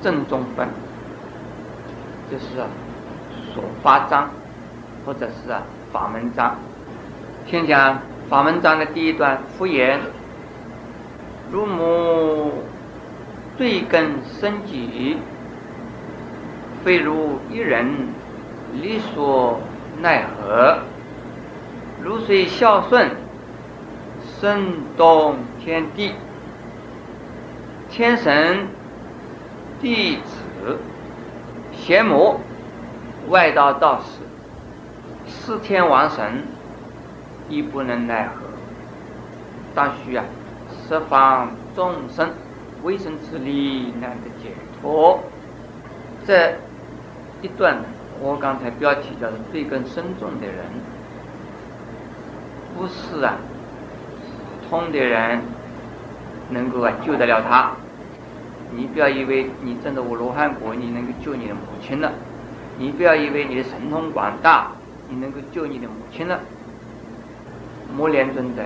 正宗分，就是啊所发章，或者是啊法门章。先讲法门章的第一段复言：如母罪根深己，非如一人力所奈何。如水孝顺，声动天地。天神、弟子、邪魔、外道道士、四天王神，亦不能奈何。当需啊，十方众生为生之力，难得解脱。这一段，我刚才标题叫做“罪根深重的人”，不是啊，通的人能够啊救得了他。你不要以为你证得我罗汉果，你能够救你的母亲了；你不要以为你的神通广大，你能够救你的母亲了。摩连尊者，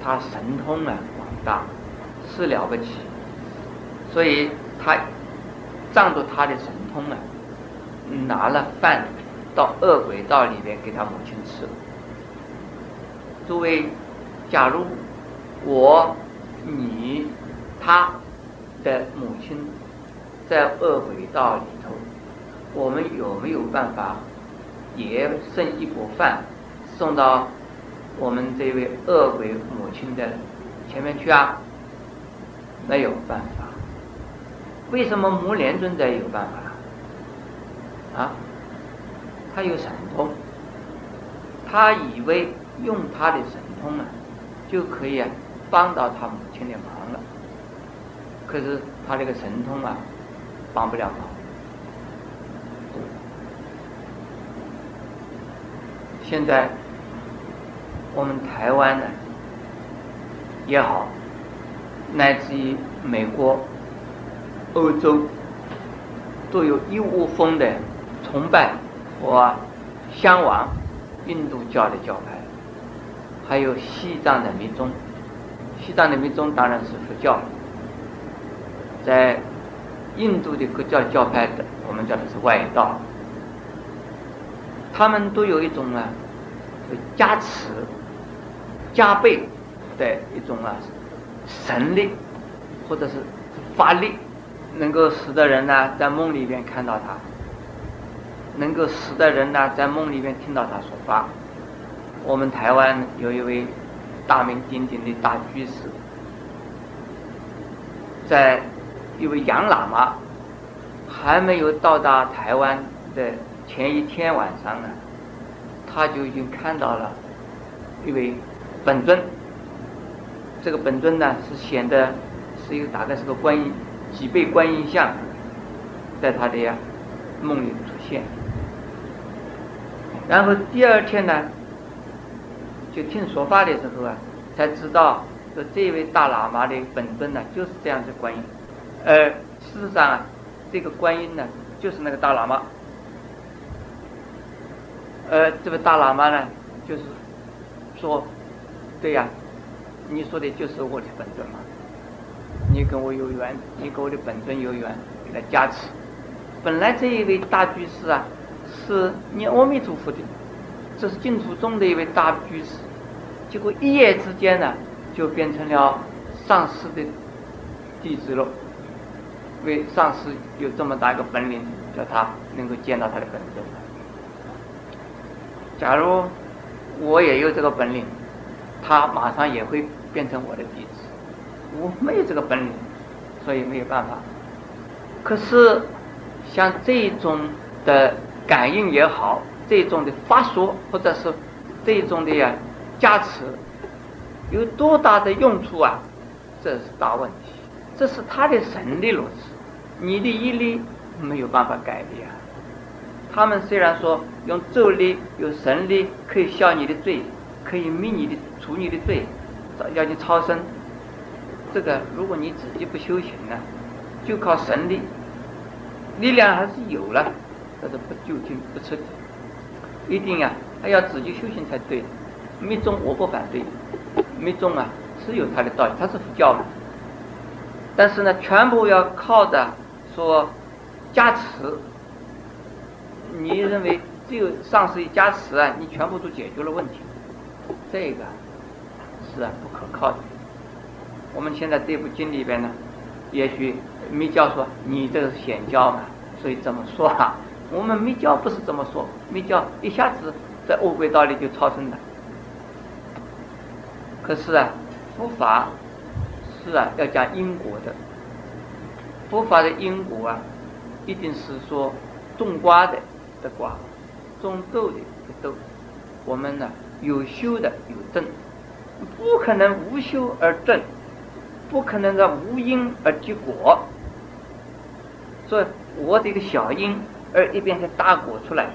他神通啊广大，是了不起，所以他仗着他的神通啊，拿了饭到恶鬼道里面给他母亲吃。诸位，假如我、你、他。的母亲在恶鬼道里头，我们有没有办法也剩一锅饭送到我们这位恶鬼母亲的前面去啊？没有办法。为什么摩连尊者有办法？啊？他有神通，他以为用他的神通啊，就可以啊帮到他母亲的忙了。可是他这个神通啊，帮不了忙。现在我们台湾呢也好，乃至于美国、欧洲，都有一窝蜂的崇拜和向往印度教的教派，还有西藏的密宗。西藏的密宗当然是佛教。在印度的各教教派的，我们叫的是外道，他们都有一种啊，加持、加倍的一种啊神力，或者是法力，能够使得人呢在梦里边看到他，能够使得人呢在梦里边听到他说话。我们台湾有一位大名鼎鼎的大居士，在。一位杨喇嘛还没有到达台湾的前一天晚上呢，他就已经看到了一位本尊。这个本尊呢是显得是一个大概是个观音几倍观音像，在他的呀梦里出现。然后第二天呢，就听说法的时候啊，才知道说这位大喇嘛的本尊呢就是这样子观音。呃，事实上啊，这个观音呢，就是那个大喇嘛。呃，这位大喇嘛呢，就是说，对呀，你说的就是我的本尊嘛，你跟我有缘，你跟我的本尊有缘，来加持。本来这一位大居士啊，是念阿弥陀佛的，这是净土宗的一位大居士，结果一夜之间呢，就变成了上师的弟子了。为上师有这么大一个本领，叫他能够见到他的本尊。假如我也有这个本领，他马上也会变成我的弟子。我没有这个本领，所以没有办法。可是像这种的感应也好，这种的发说或者是这种的呀加持，有多大的用处啊？这是大问题。这是他的神力如此。你的毅力没有办法改变。他们虽然说用咒力、有神力可以消你的罪，可以灭你的、除你的罪，要你超生。这个如果你自己不修行呢，就靠神力，力量还是有了，但是不究竟、不彻底。一定啊，还要自己修行才对。密宗我不反对，密宗啊是有它的道理，它是佛教嘛。但是呢，全部要靠的说加持。你认为只有上师一加持啊，你全部都解决了问题？这个是啊不可靠的。我们现在这部经里边呢，也许密教说你这是显教嘛，所以这么说啊。我们密教不是这么说，密教一下子在乌龟道里就超生了。可是啊，佛法是啊要讲因果的。佛法的因果啊，一定是说种瓜的的瓜，种豆的的豆。我们呢有修的有正，不可能无修而正，不可能让无因而结果。所以我这个小因。而一边是大果出来，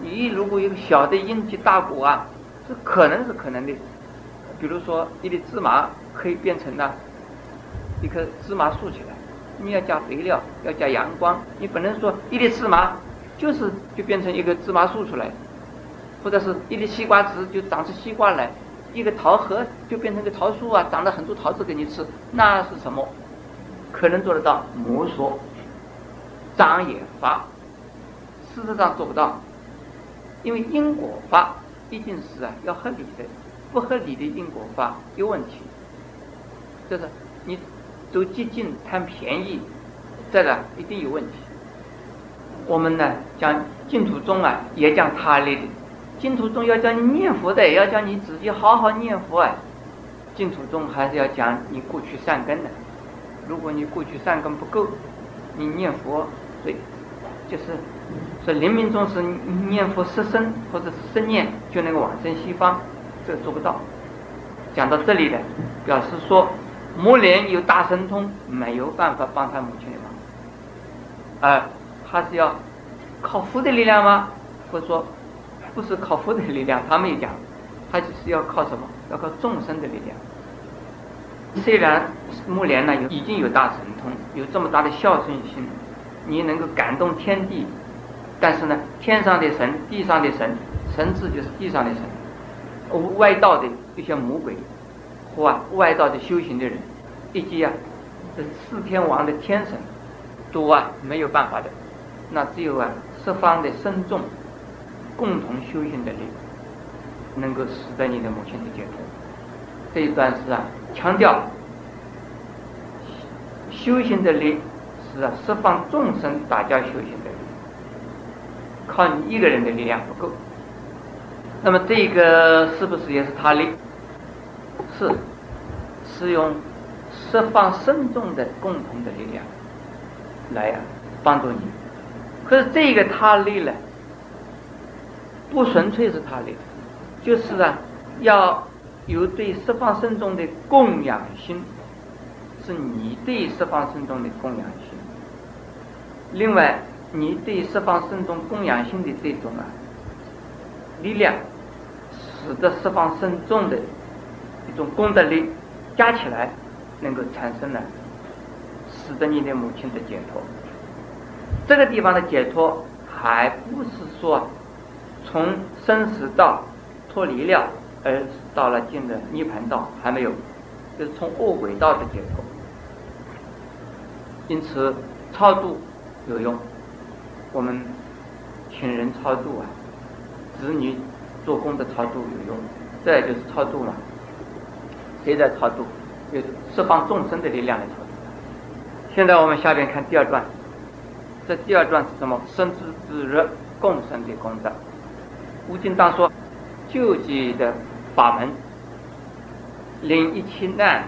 你如果有个小的因结大果啊，这可能是可能的。比如说一粒芝麻可以变成呢一棵芝麻树起来，你要加肥料，要加阳光，你不能说一粒芝麻就是就变成一个芝麻树出来，或者是一粒西瓜籽就长出西瓜来，一个桃核就变成一个桃树啊，长了很多桃子给你吃，那是什么？可能做得到？摸索。张也发，事实上做不到，因为因果法毕竟是啊要合理的，不合理的因果法有问题，就是你走激进贪便宜，这个一定有问题。我们呢讲净土宗啊也讲他力的，净土宗要叫你念佛的，也要叫你自己好好念佛啊。净土宗还是要讲你过去善根的，如果你过去善根不够，你念佛。对，就是说临命终时念佛失身，或者是生念就能够往生西方，这做不到。讲到这里的，表示说母莲有大神通，没有办法帮他母亲的忙，啊，他是要靠佛的力量吗？或者说不是靠佛的力量？他没有讲，他就是要靠什么？要靠众生的力量。虽然木莲呢有已经有大神通，有这么大的孝顺心。你能够感动天地，但是呢，天上的神，地上的神，神智就是地上的神，外道的一些魔鬼，或啊外道的修行的人，以及啊这四天王的天神，都啊没有办法的，那只有啊十方的僧众共同修行的力，能够使得你的母亲的解脱。这一段是啊强调修行的力。是啊，释放众生打家修行的力，靠你一个人的力量不够。那么这个是不是也是他力？是，是用释放深重的共同的力量来呀帮助你。可是这个他力呢，不纯粹是他力，就是啊，要有对释放深重的供养心，是你对释放深重的供养心。另外，你对释放圣众供养性的这种啊力量，使得释放圣众的一种功德力加起来，能够产生呢，使得你的母亲的解脱。这个地方的解脱，还不是说从生死道脱离了，而到了进的涅盘道，还没有，就是从恶鬼道的解脱。因此，超度。有用，我们请人超度啊，子女做工的超度有用，这就是超度嘛。谁在超度？就是释放众生的力量来超度。现在我们下边看第二段，这第二段是什么？生之之日共生的功德。吴敬当说，救济的法门，令一切难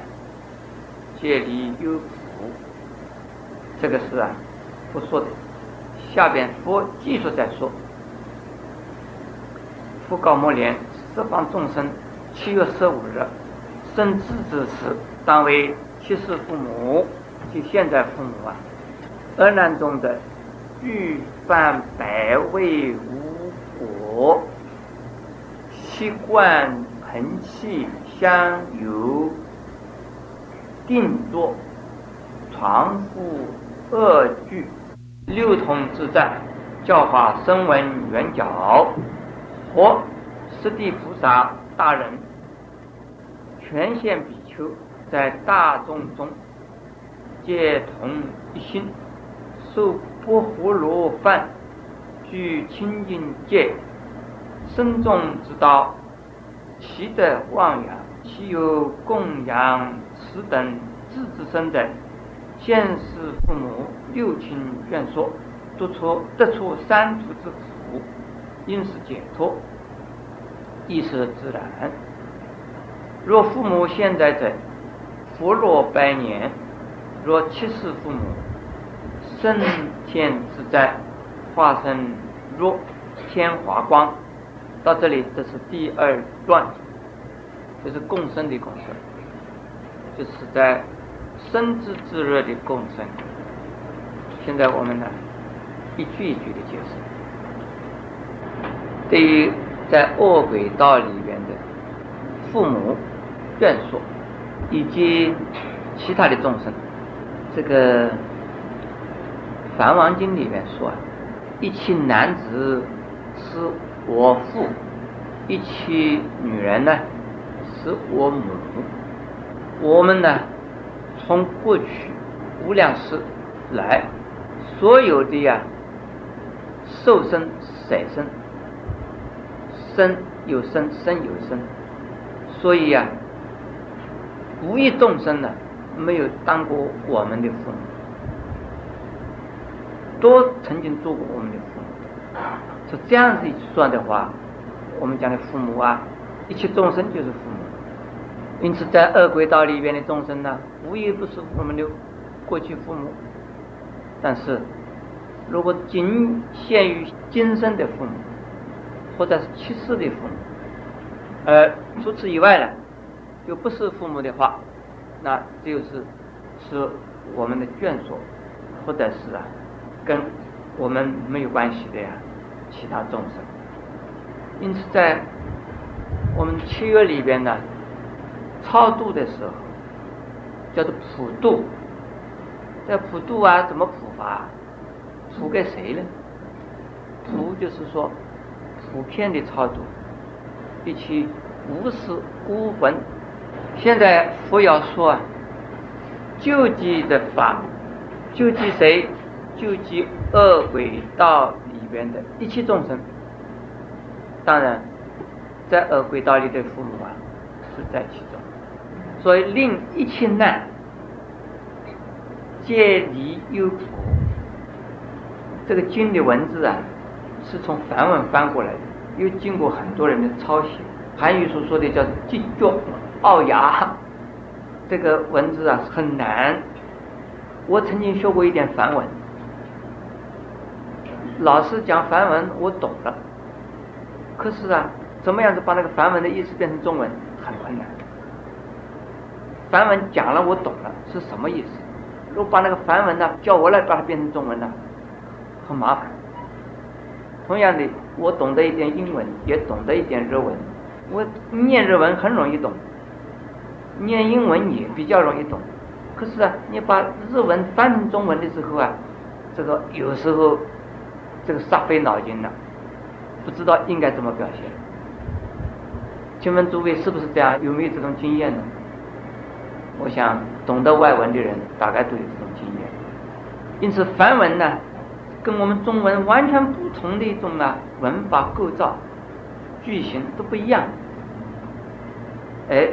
皆离忧苦。这个是啊。不说的，下边佛继续再说。佛告摩连：十方众生，七月十五日生子之时，当为七世父母，即现在父母啊。二难中的欲犯百味无果，习惯盆器香油，定作床铺恶具。六通之战，教化声闻圆角，或十地菩萨大人，全现比丘，在大众中皆同一心，受不活罗饭，具清净戒，身众之道，其德妄扬，其有供养此等智之身者？现世父母六亲眷属，得出得出三途之苦，因是解脱，亦是自然。若父母现在者，福若百年；若七世父母，升天自在，化身若天华光。到这里，这是第二段，就是共生的共生，就是在。生之炙热的共生。现在我们呢，一句一句的解释。对于在恶鬼道里父母、眷属以及其他的众生，这个《梵王经》里面说啊，一妻男子是我父，一妻女人呢是我母，我们呢。从过去无量世来，所有的呀，受生、舍生，生有生，生有生，所以呀，无一众生呢，没有当过我们的父母，都曾经做过我们的父母。是这样子一算的话，我们讲的父母啊，一切众生就是父母。因此，在恶鬼道里边的众生呢，无一不是我们的过去父母。但是，如果仅限于今生的父母，或者是去世的父母，呃除此以外呢，就不是父母的话，那就是是我们的眷属，或者是啊，跟我们没有关系的呀，其他众生。因此，在我们七月里边呢。超度的时候叫做普度，在普度啊，怎么普法？普给谁呢？普就是说普遍的超度，一起无视孤魂。现在佛要说啊，救济的法，救济谁？救济恶鬼道里边的一切众生。当然，在恶鬼道里的父母啊，是在其中。所以令一切难皆离忧苦，这个经的文字啊，是从梵文翻过来的，又经过很多人的抄写。韩愈所说的叫“寂觉奥牙”，这个文字啊很难。我曾经学过一点梵文，老师讲梵文我懂了，可是啊，怎么样子把那个梵文的意思变成中文很困难。梵文讲了，我懂了是什么意思。如果把那个梵文呢，叫我来把它变成中文呢，很麻烦。同样的，我懂得一点英文，也懂得一点日文。我念日文很容易懂，念英文也比较容易懂。可是啊，你把日文翻成中文的时候啊，这个有时候这个煞费脑筋了，不知道应该怎么表现。请问诸位是不是这样？有没有这种经验呢？我想懂得外文的人大概都有这种经验，因此梵文呢，跟我们中文完全不同的一种啊文法构造、句型都不一样。哎，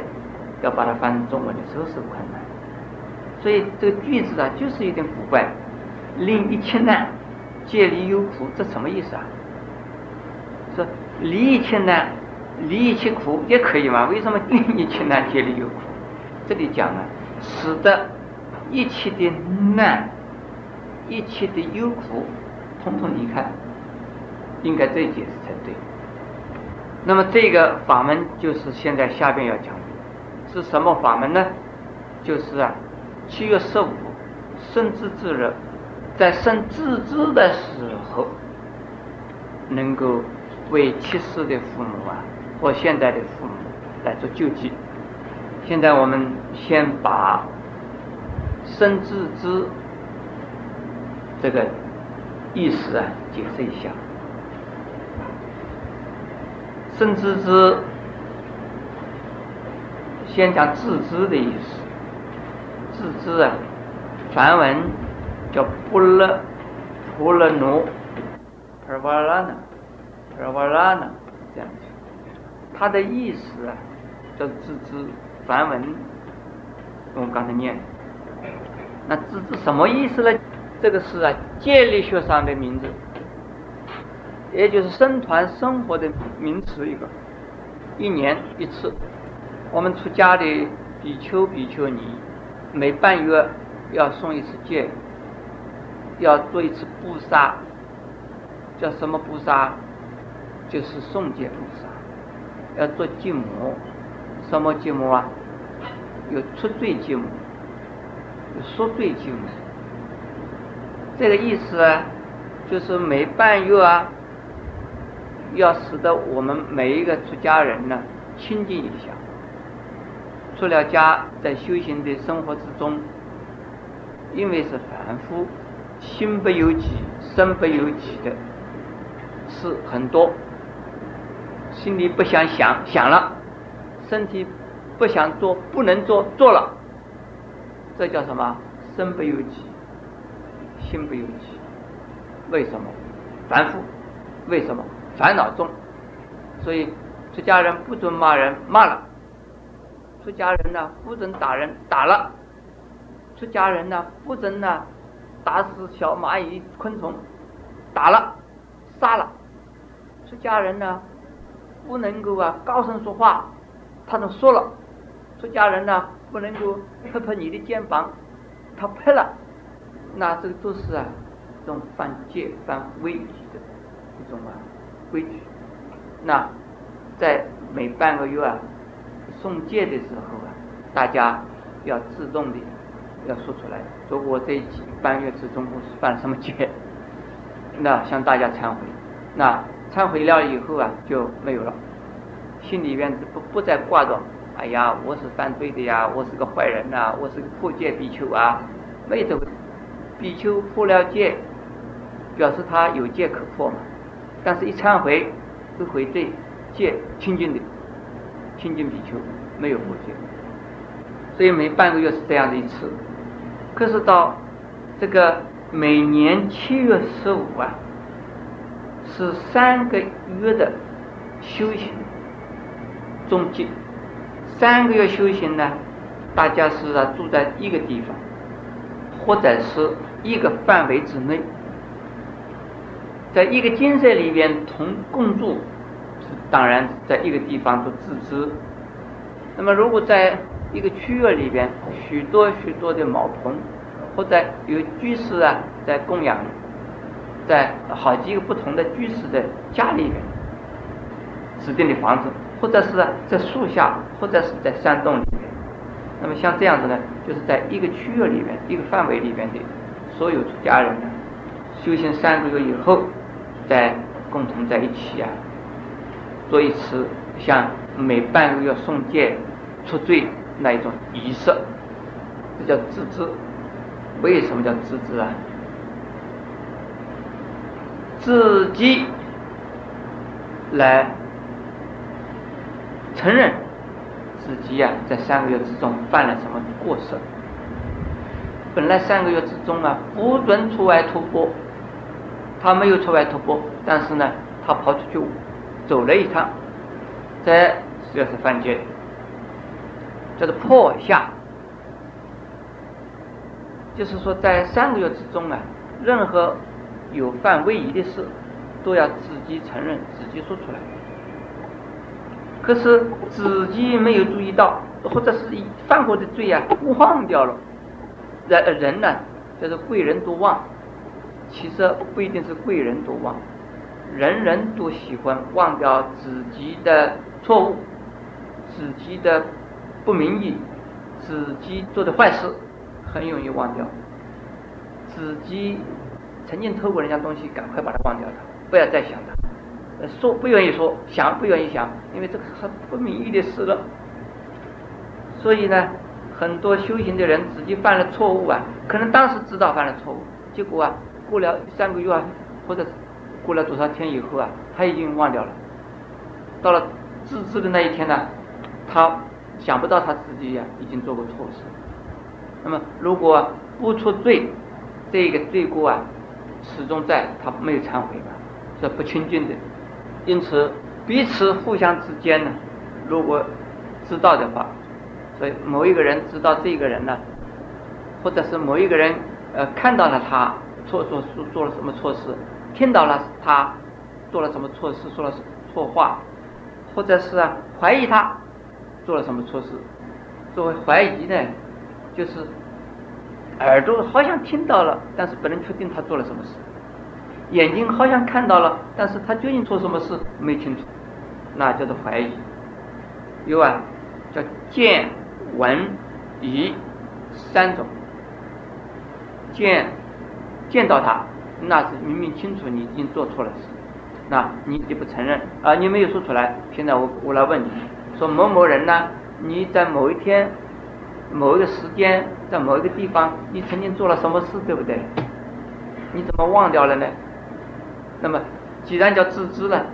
要把它翻成中文的时候是困难，所以这个句子啊就是有点古怪，令一切难，皆离忧苦，这什么意思啊？说离一切难，离一切苦也可以吗？为什么令一切难，皆离忧苦？这里讲啊，使得一切的难、一切的忧苦，统统离开，应该这样解释才对。那么这个法门就是现在下边要讲的，是什么法门呢？就是啊，七月十五生之日，在生自之的时候，能够为去世的父母啊，或现在的父母来做救济。现在我们先把生自知这个意思啊解释一下。生自知，先讲自知的意思。自知啊，梵文叫不勒普勒奴 p r v a l a n a p r v a l a n a 这样子，它的意思啊叫自知，梵文我们刚才念，那自知什么意思呢？这个是啊戒律学上的名字，也就是僧团生活的名词一个，一年一次，我们出家的比丘比丘尼每半月要送一次戒，要做一次布萨，叫什么布萨？就是送戒布萨，要做戒摩，什么戒摩啊？有出罪戒摩，有赎罪戒摩。这个意思啊，就是每半月啊，要使得我们每一个出家人呢清净一下。出了家，在修行的生活之中，因为是凡夫，心不由己，身不由己的事很多，心里不想想，想了，身体不想做，不能做，做了，这叫什么？身不由己。心不由己，为什么？凡夫，为什么？烦恼重，所以出家人不准骂人，骂了；出家人呢不准打人，打了；出家人呢不准呢打死小蚂蚁、昆虫，打了，杀了；出家人呢不能够啊高声说话，他都说了；出家人呢不能够拍拍你的肩膀，他拍了。那这个都是啊，这种犯戒、犯规矩的一种啊规矩。那在每半个月啊送戒的时候啊，大家要自动的要说出来，说我这几半月之中我是犯什么戒，那向大家忏悔。那忏悔了以后啊就没有了，心里面不不再挂着，哎呀我是犯罪的呀，我是个坏人呐，我是个破戒比丘啊，没这个。比丘破了戒，表示他有戒可破嘛。但是，一忏悔，是悔罪，戒清净的，清净比丘没有破戒。所以每半个月是这样的一次。可是到这个每年七月十五啊，是三个月的修行终极。三个月修行呢，大家是啊住在一个地方，或者是。一个范围之内，在一个精舍里边同共住，当然在一个地方都自知。那么，如果在一个区域里边，许多许多的茅棚，或者有居士啊在供养，在好几个不同的居士的家里边，指定的房子，或者是在树下，或者是在山洞里面。那么像这样子呢，就是在一个区域里边，一个范围里边的。所有出家人呢，修行三个月以后，再共同在一起啊，做一次像每半个月送戒、出罪那一种仪式，这叫自知。为什么叫自知啊？自己来承认自己呀，在三个月之中犯了什么过失。本来三个月之中啊，不准出外突破，他没有出外突破，但是呢，他跑出去走了一趟，这就是犯戒，叫做破下。就是说，在三个月之中啊，任何有犯违仪的事，都要自己承认，自己说出来。可是自己没有注意到，或者是犯过的罪啊，忘掉了。人人呢，就是贵人多忘，其实不一定是贵人多忘，人人都喜欢忘掉自己的错误，自己的不明义，自己做的坏事，很容易忘掉。自己曾经偷过人家东西，赶快把它忘掉它，不要再想它。说不愿意说，想不愿意想，因为这个是很不名誉的事了。所以呢。很多修行的人自己犯了错误啊，可能当时知道犯了错误，结果啊，过了三个月啊，或者过了多少天以后啊，他已经忘掉了。到了自知的那一天呢，他想不到他自己呀已经做过错事，那么如果不出罪，这个罪过啊，始终在，他没有忏悔嘛，是不清净的。因此，彼此互相之间呢，如果知道的话，所以某一个人知道这个人呢，或者是某一个人呃看到了他错做做做了什么错事，听到了他做了什么错事，说了错话，或者是怀疑他做了什么错事，作为怀疑呢，就是耳朵好像听到了，但是不能确定他做了什么事。眼睛好像看到了，但是他究竟做什么事没清楚，那叫做怀疑。有啊，叫见、闻、疑三种。见，见到他，那是明明清楚你已经做错了事，那你就不承认啊，你没有说出来。现在我我来问你，说某某人呢，你在某一天、某一个时间，在某一个地方，你曾经做了什么事，对不对？你怎么忘掉了呢？那么，既然叫自知了，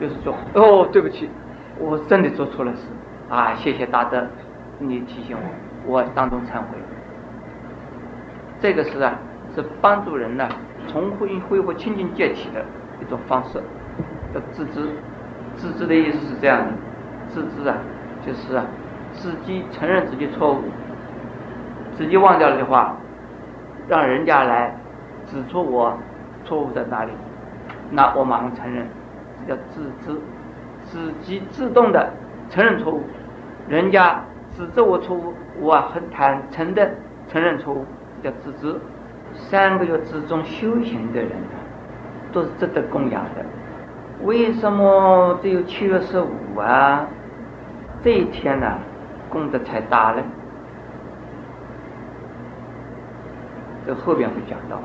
就是说，哦，对不起，我真的做错了事，啊，谢谢大德，你提醒我，我当中忏悔。这个是啊，是帮助人呢重恢恢复清净戒体的一种方式，叫自知。自知的意思是这样的，自知啊，就是啊，自己承认自己错误，自己忘掉了的话，让人家来指出我错误在哪里。那我马上承认，这叫自知，自己自动的承认错误。人家指责我错误，我很坦诚的承认错误，叫自知。三个月之中修行的人呢都是值得供养的。为什么只有七月十五啊？这一天呢，功德才大呢？这后边会讲到。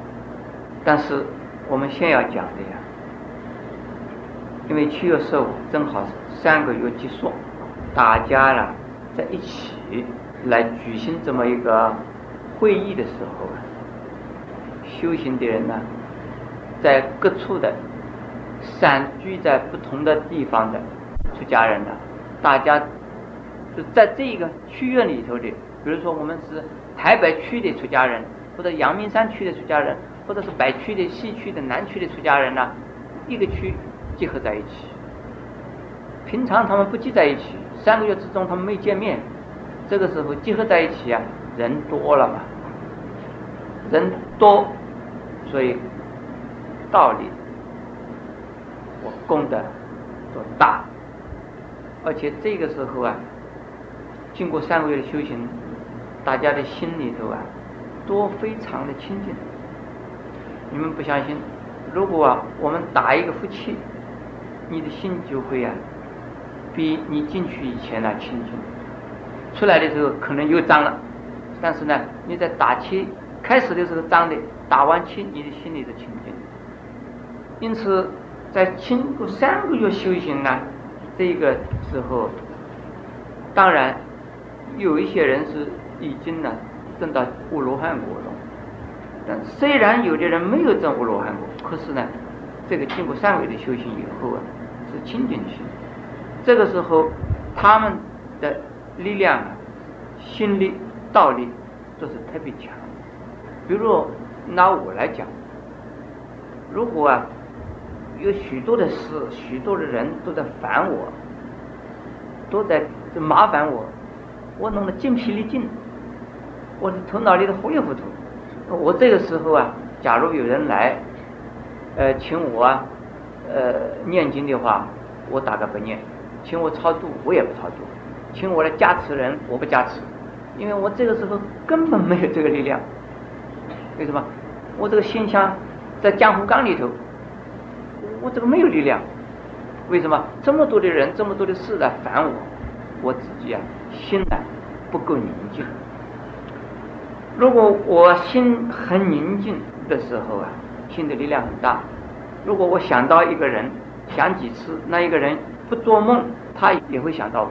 但是我们先要讲的呀。因为七月十五正好是三个月结束，大家呢在一起来举行这么一个会议的时候啊，修行的人呢，在各处的散居在不同的地方的出家人呢，大家就在这个区域里头的，比如说我们是台北区的出家人，或者阳明山区的出家人，或者是北区的、西区的、南区的出家人呢，一个区。结合在一起，平常他们不聚在一起，三个月之中他们没见面，这个时候结合在一起啊，人多了嘛，人多，所以道理我供的做大，而且这个时候啊，经过三个月的修行，大家的心里头啊，都非常的清净。你们不相信？如果啊，我们打一个夫气。你的心就会啊，比你进去以前呢清净，出来的时候可能又脏了，但是呢，你在打气开始的时候脏的，打完气你的心里是清净。因此，在经过三个月修行呢，这个时候，当然有一些人是已经呢证到无罗汉果了，但虽然有的人没有证无罗汉果，可是呢，这个经过三个月的修行以后啊。是清净心，这个时候他们的力量、心力、道力都是特别强。比如拿我来讲，如果啊有许多的事、许多的人都在烦我，都在这麻烦我，我弄得精疲力尽，我的头脑里头糊里糊涂。我这个时候啊，假如有人来，呃，请我。啊。呃，念经的话，我大概不念；请我超度，我也不超度；请我来加持人，我不加持，因为我这个时候根本没有这个力量。为什么？我这个心像在江湖缸里头，我这个没有力量。为什么？这么多的人，这么多的事来烦我，我自己啊，心呢不够宁静。如果我心很宁静的时候啊，心的力量很大。如果我想到一个人，想几次，那一个人不做梦，他也会想到我。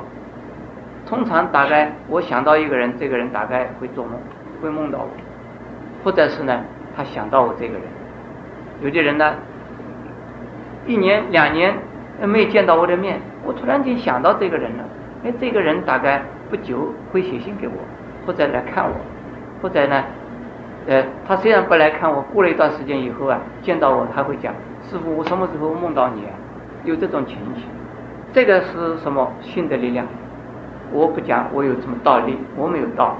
通常大概我想到一个人，这个人大概会做梦，会梦到我，或者是呢，他想到我这个人。有的人呢，一年两年没见到我的面，我突然间想到这个人了，哎，这个人大概不久会写信给我，或者来看我。或者呢，呃，他虽然不来看我，过了一段时间以后啊，见到我他会讲：“师傅，我什么时候梦到你啊？”有这种情形，这个是什么心的力量？我不讲我有什么道理，我没有道，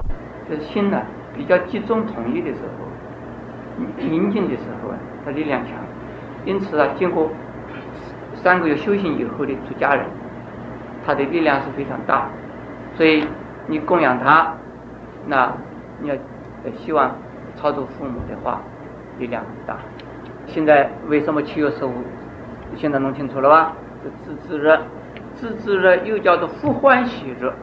就是心呢比较集中统一的时候，宁静的时候啊，它力量强。因此啊，经过三个月修行以后的出家人，他的力量是非常大。所以你供养他，那你要呃希望超度父母的话，力量很大。现在为什么七月十五？现在弄清楚了吧？这自自热，自知热又叫做复欢喜热。